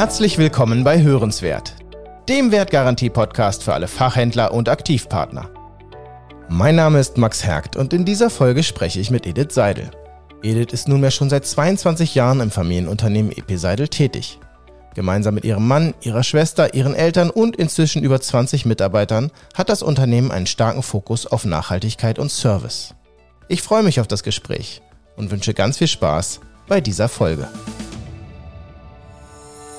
Herzlich willkommen bei Hörenswert, dem Wertgarantie-Podcast für alle Fachhändler und Aktivpartner. Mein Name ist Max Hergt und in dieser Folge spreche ich mit Edith Seidel. Edith ist nunmehr schon seit 22 Jahren im Familienunternehmen EP Seidel tätig. Gemeinsam mit ihrem Mann, ihrer Schwester, ihren Eltern und inzwischen über 20 Mitarbeitern hat das Unternehmen einen starken Fokus auf Nachhaltigkeit und Service. Ich freue mich auf das Gespräch und wünsche ganz viel Spaß bei dieser Folge.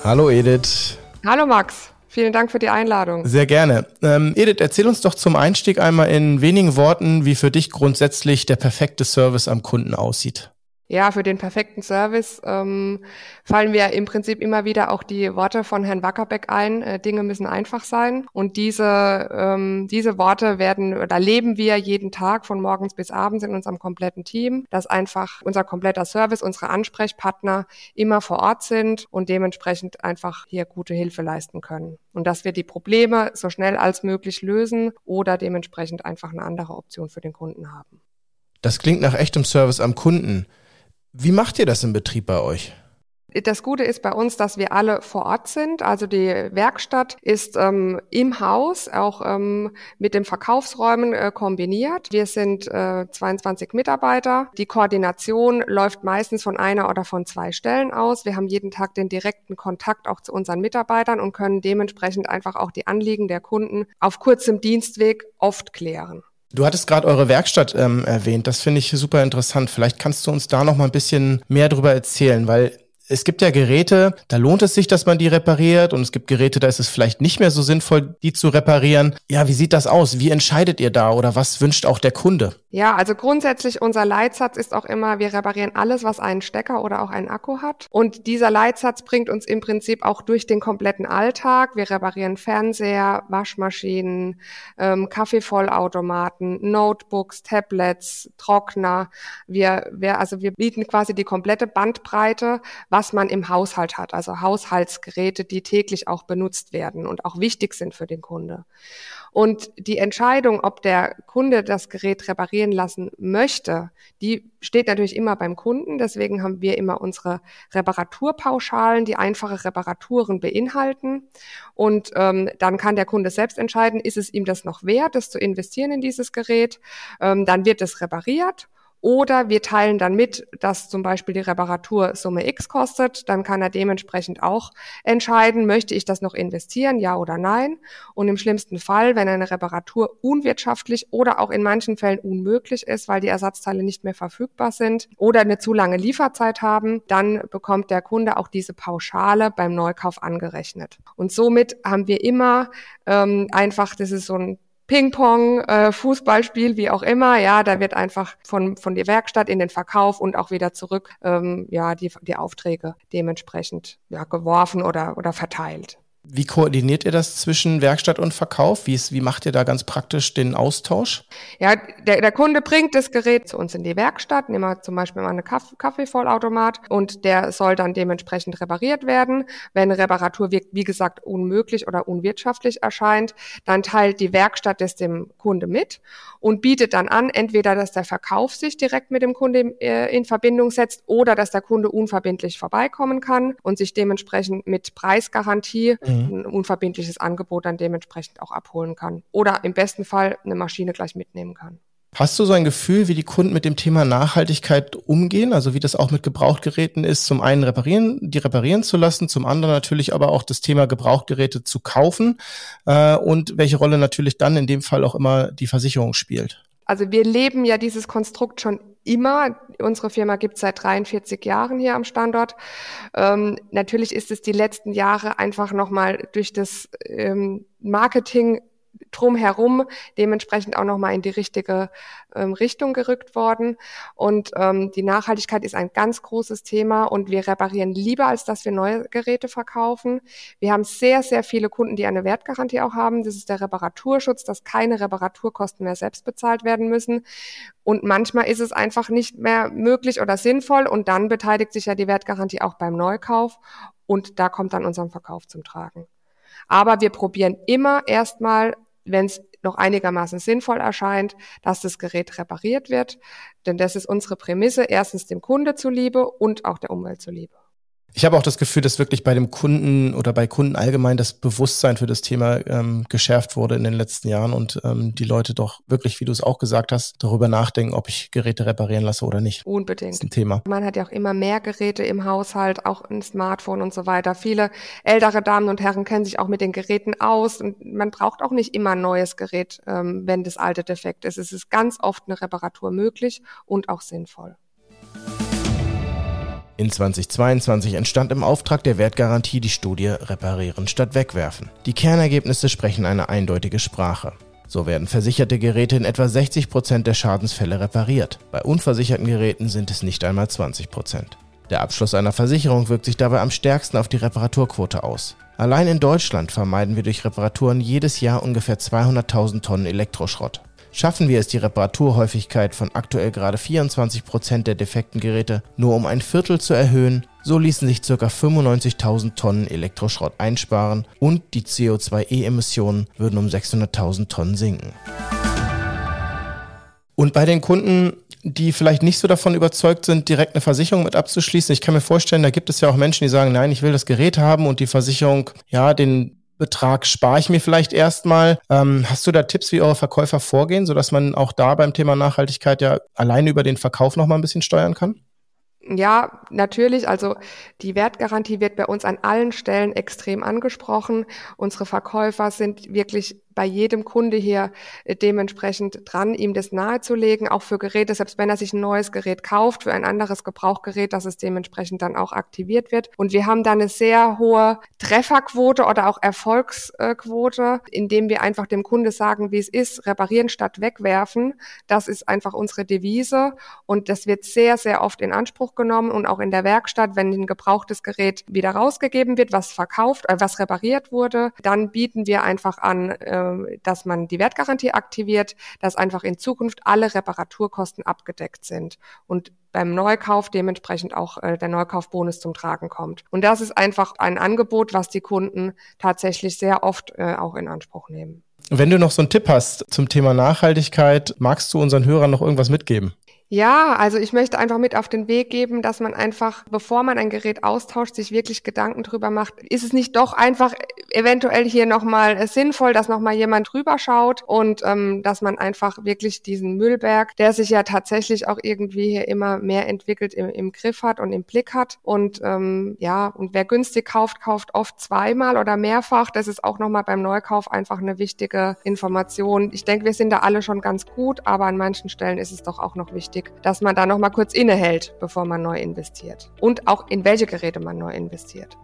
Hallo Edith. Hallo Max. Vielen Dank für die Einladung. Sehr gerne. Ähm, Edith, erzähl uns doch zum Einstieg einmal in wenigen Worten, wie für dich grundsätzlich der perfekte Service am Kunden aussieht. Ja, für den perfekten Service ähm, fallen mir im Prinzip immer wieder auch die Worte von Herrn Wackerbeck ein. Äh, Dinge müssen einfach sein. Und diese, ähm, diese Worte werden, da leben wir jeden Tag von morgens bis abends in unserem kompletten Team, dass einfach unser kompletter Service, unsere Ansprechpartner immer vor Ort sind und dementsprechend einfach hier gute Hilfe leisten können. Und dass wir die Probleme so schnell als möglich lösen oder dementsprechend einfach eine andere Option für den Kunden haben. Das klingt nach echtem Service am Kunden. Wie macht ihr das im Betrieb bei euch? Das Gute ist bei uns, dass wir alle vor Ort sind. Also die Werkstatt ist ähm, im Haus, auch ähm, mit den Verkaufsräumen äh, kombiniert. Wir sind äh, 22 Mitarbeiter. Die Koordination läuft meistens von einer oder von zwei Stellen aus. Wir haben jeden Tag den direkten Kontakt auch zu unseren Mitarbeitern und können dementsprechend einfach auch die Anliegen der Kunden auf kurzem Dienstweg oft klären. Du hattest gerade eure Werkstatt ähm, erwähnt. Das finde ich super interessant. Vielleicht kannst du uns da noch mal ein bisschen mehr darüber erzählen, weil es gibt ja Geräte, da lohnt es sich, dass man die repariert und es gibt Geräte, da ist es vielleicht nicht mehr so sinnvoll, die zu reparieren. Ja, wie sieht das aus? Wie entscheidet ihr da oder was wünscht auch der Kunde? Ja, also grundsätzlich unser Leitsatz ist auch immer, wir reparieren alles, was einen Stecker oder auch einen Akku hat. Und dieser Leitsatz bringt uns im Prinzip auch durch den kompletten Alltag. Wir reparieren Fernseher, Waschmaschinen, ähm, Kaffeevollautomaten, Notebooks, Tablets, Trockner. Wir, wir, also wir bieten quasi die komplette Bandbreite, was man im Haushalt hat. Also Haushaltsgeräte, die täglich auch benutzt werden und auch wichtig sind für den Kunde. Und die Entscheidung, ob der Kunde das Gerät reparieren lassen möchte, die steht natürlich immer beim Kunden. Deswegen haben wir immer unsere Reparaturpauschalen, die einfache Reparaturen beinhalten. Und ähm, dann kann der Kunde selbst entscheiden, ist es ihm das noch wert, das zu investieren in dieses Gerät. Ähm, dann wird es repariert oder wir teilen dann mit, dass zum Beispiel die Reparatur Summe X kostet. Dann kann er dementsprechend auch entscheiden, möchte ich das noch investieren, ja oder nein. Und im schlimmsten Fall, wenn eine Reparatur unwirtschaftlich oder auch in manchen Fällen unmöglich ist, weil die Ersatzteile nicht mehr verfügbar sind oder eine zu lange Lieferzeit haben, dann bekommt der Kunde auch diese Pauschale beim Neukauf angerechnet. Und somit haben wir immer ähm, einfach, das ist so ein Ping-Pong, äh, Fußballspiel, wie auch immer, ja, da wird einfach von, von der Werkstatt in den Verkauf und auch wieder zurück, ähm, ja, die, die Aufträge dementsprechend ja, geworfen oder, oder verteilt. Wie koordiniert ihr das zwischen Werkstatt und Verkauf? Wie, ist, wie macht ihr da ganz praktisch den Austausch? Ja, der, der Kunde bringt das Gerät zu uns in die Werkstatt, nehmen wir zum Beispiel mal einen Kaff Kaffeevollautomat und der soll dann dementsprechend repariert werden. Wenn eine Reparatur, wie, wie gesagt, unmöglich oder unwirtschaftlich erscheint, dann teilt die Werkstatt das dem Kunde mit und bietet dann an, entweder, dass der Verkauf sich direkt mit dem Kunde äh, in Verbindung setzt oder dass der Kunde unverbindlich vorbeikommen kann und sich dementsprechend mit Preisgarantie mhm. Ein unverbindliches Angebot dann dementsprechend auch abholen kann. Oder im besten Fall eine Maschine gleich mitnehmen kann. Hast du so ein Gefühl, wie die Kunden mit dem Thema Nachhaltigkeit umgehen? Also wie das auch mit Gebrauchtgeräten ist, zum einen reparieren, die reparieren zu lassen, zum anderen natürlich aber auch das Thema Gebrauchtgeräte zu kaufen äh, und welche Rolle natürlich dann in dem Fall auch immer die Versicherung spielt. Also wir leben ja dieses Konstrukt schon immer. Unsere Firma gibt es seit 43 Jahren hier am Standort. Ähm, natürlich ist es die letzten Jahre einfach nochmal durch das ähm, Marketing drumherum dementsprechend auch nochmal in die richtige ähm, Richtung gerückt worden. Und ähm, die Nachhaltigkeit ist ein ganz großes Thema und wir reparieren lieber, als dass wir neue Geräte verkaufen. Wir haben sehr, sehr viele Kunden, die eine Wertgarantie auch haben. Das ist der Reparaturschutz, dass keine Reparaturkosten mehr selbst bezahlt werden müssen. Und manchmal ist es einfach nicht mehr möglich oder sinnvoll und dann beteiligt sich ja die Wertgarantie auch beim Neukauf und da kommt dann unser Verkauf zum Tragen. Aber wir probieren immer erstmal, wenn es noch einigermaßen sinnvoll erscheint, dass das Gerät repariert wird. Denn das ist unsere Prämisse, erstens dem Kunde zuliebe und auch der Umwelt zuliebe. Ich habe auch das Gefühl, dass wirklich bei dem Kunden oder bei Kunden allgemein das Bewusstsein für das Thema ähm, geschärft wurde in den letzten Jahren und ähm, die Leute doch wirklich, wie du es auch gesagt hast, darüber nachdenken, ob ich Geräte reparieren lasse oder nicht. Unbedingt. Das ist ein Thema. Man hat ja auch immer mehr Geräte im Haushalt, auch ein Smartphone und so weiter. Viele ältere Damen und Herren kennen sich auch mit den Geräten aus und man braucht auch nicht immer ein neues Gerät, ähm, wenn das alte defekt ist. Es ist ganz oft eine Reparatur möglich und auch sinnvoll. In 2022 entstand im Auftrag der Wertgarantie die Studie Reparieren statt Wegwerfen. Die Kernergebnisse sprechen eine eindeutige Sprache. So werden versicherte Geräte in etwa 60 Prozent der Schadensfälle repariert. Bei unversicherten Geräten sind es nicht einmal 20%. Prozent. Der Abschluss einer Versicherung wirkt sich dabei am stärksten auf die Reparaturquote aus. Allein in Deutschland vermeiden wir durch Reparaturen jedes Jahr ungefähr 200.000 Tonnen Elektroschrott. Schaffen wir es, die Reparaturhäufigkeit von aktuell gerade 24 Prozent der defekten Geräte nur um ein Viertel zu erhöhen, so ließen sich ca. 95.000 Tonnen Elektroschrott einsparen und die CO2e-Emissionen würden um 600.000 Tonnen sinken. Und bei den Kunden, die vielleicht nicht so davon überzeugt sind, direkt eine Versicherung mit abzuschließen, ich kann mir vorstellen, da gibt es ja auch Menschen, die sagen, nein, ich will das Gerät haben und die Versicherung, ja, den Betrag spare ich mir vielleicht erstmal. Ähm, hast du da Tipps, wie eure Verkäufer vorgehen, sodass man auch da beim Thema Nachhaltigkeit ja alleine über den Verkauf noch mal ein bisschen steuern kann? Ja, natürlich. Also die Wertgarantie wird bei uns an allen Stellen extrem angesprochen. Unsere Verkäufer sind wirklich bei jedem Kunde hier äh, dementsprechend dran, ihm das nahezulegen, auch für Geräte, selbst wenn er sich ein neues Gerät kauft, für ein anderes Gebrauchgerät, dass es dementsprechend dann auch aktiviert wird. Und wir haben da eine sehr hohe Trefferquote oder auch Erfolgsquote, indem wir einfach dem Kunde sagen, wie es ist, reparieren statt wegwerfen. Das ist einfach unsere Devise und das wird sehr, sehr oft in Anspruch genommen und auch in der Werkstatt, wenn ein gebrauchtes Gerät wieder rausgegeben wird, was verkauft, äh, was repariert wurde, dann bieten wir einfach an, äh, äh, dass man die Wertgarantie aktiviert, dass einfach in Zukunft alle Reparaturkosten abgedeckt sind und beim Neukauf dementsprechend auch äh, der Neukaufbonus zum Tragen kommt. Und das ist einfach ein Angebot, was die Kunden tatsächlich sehr oft äh, auch in Anspruch nehmen. Wenn du noch so einen Tipp hast zum Thema Nachhaltigkeit, magst du unseren Hörern noch irgendwas mitgeben? Ja, also ich möchte einfach mit auf den Weg geben, dass man einfach, bevor man ein Gerät austauscht, sich wirklich Gedanken drüber macht. Ist es nicht doch einfach eventuell hier nochmal sinnvoll, dass nochmal jemand drüber schaut und ähm, dass man einfach wirklich diesen Müllberg, der sich ja tatsächlich auch irgendwie hier immer mehr entwickelt, im, im Griff hat und im Blick hat. Und ähm, ja, und wer günstig kauft, kauft oft zweimal oder mehrfach. Das ist auch nochmal beim Neukauf einfach eine wichtige Information. Ich denke, wir sind da alle schon ganz gut, aber an manchen Stellen ist es doch auch noch wichtig wichtig, dass man da nochmal kurz innehält, bevor man neu investiert. Und auch in welche Geräte man neu investiert.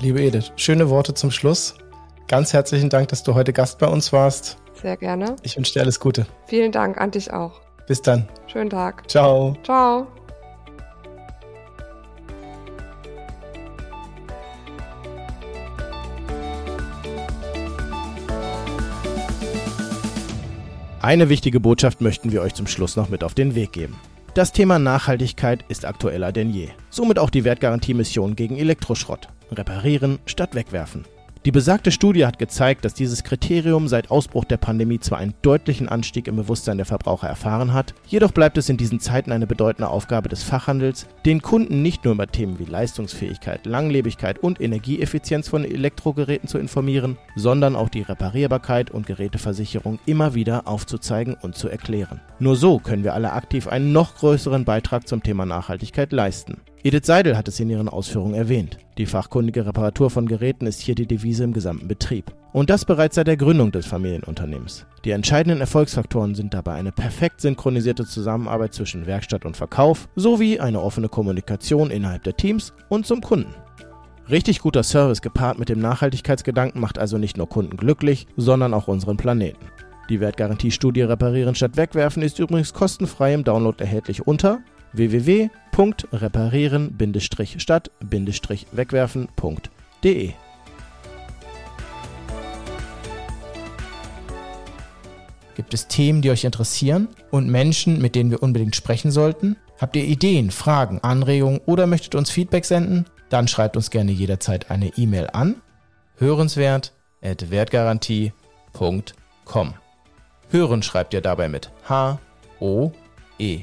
Liebe Edith, schöne Worte zum Schluss. Ganz herzlichen Dank, dass du heute Gast bei uns warst. Sehr gerne. Ich wünsche dir alles Gute. Vielen Dank an dich auch. Bis dann. Schönen Tag. Ciao. Ciao. Eine wichtige Botschaft möchten wir euch zum Schluss noch mit auf den Weg geben. Das Thema Nachhaltigkeit ist aktueller denn je. Somit auch die Wertgarantiemission gegen Elektroschrott. Reparieren statt wegwerfen. Die besagte Studie hat gezeigt, dass dieses Kriterium seit Ausbruch der Pandemie zwar einen deutlichen Anstieg im Bewusstsein der Verbraucher erfahren hat, jedoch bleibt es in diesen Zeiten eine bedeutende Aufgabe des Fachhandels, den Kunden nicht nur über Themen wie Leistungsfähigkeit, Langlebigkeit und Energieeffizienz von Elektrogeräten zu informieren, sondern auch die Reparierbarkeit und Geräteversicherung immer wieder aufzuzeigen und zu erklären. Nur so können wir alle aktiv einen noch größeren Beitrag zum Thema Nachhaltigkeit leisten. Edith Seidel hat es in ihren Ausführungen erwähnt. Die fachkundige Reparatur von Geräten ist hier die Devise im gesamten Betrieb. Und das bereits seit der Gründung des Familienunternehmens. Die entscheidenden Erfolgsfaktoren sind dabei eine perfekt synchronisierte Zusammenarbeit zwischen Werkstatt und Verkauf sowie eine offene Kommunikation innerhalb der Teams und zum Kunden. Richtig guter Service gepaart mit dem Nachhaltigkeitsgedanken macht also nicht nur Kunden glücklich, sondern auch unseren Planeten. Die Wertgarantiestudie Reparieren statt Wegwerfen ist übrigens kostenfrei im Download erhältlich unter www.reparieren-stadt-wegwerfen.de. Gibt es Themen, die euch interessieren und Menschen, mit denen wir unbedingt sprechen sollten? Habt ihr Ideen, Fragen, Anregungen oder möchtet uns Feedback senden? Dann schreibt uns gerne jederzeit eine E-Mail an hörenswert@wertgarantie.com. Hören schreibt ihr dabei mit H O E.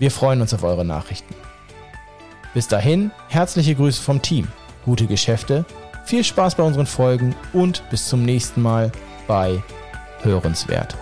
Wir freuen uns auf eure Nachrichten. Bis dahin, herzliche Grüße vom Team, gute Geschäfte, viel Spaß bei unseren Folgen und bis zum nächsten Mal bei Hörenswert.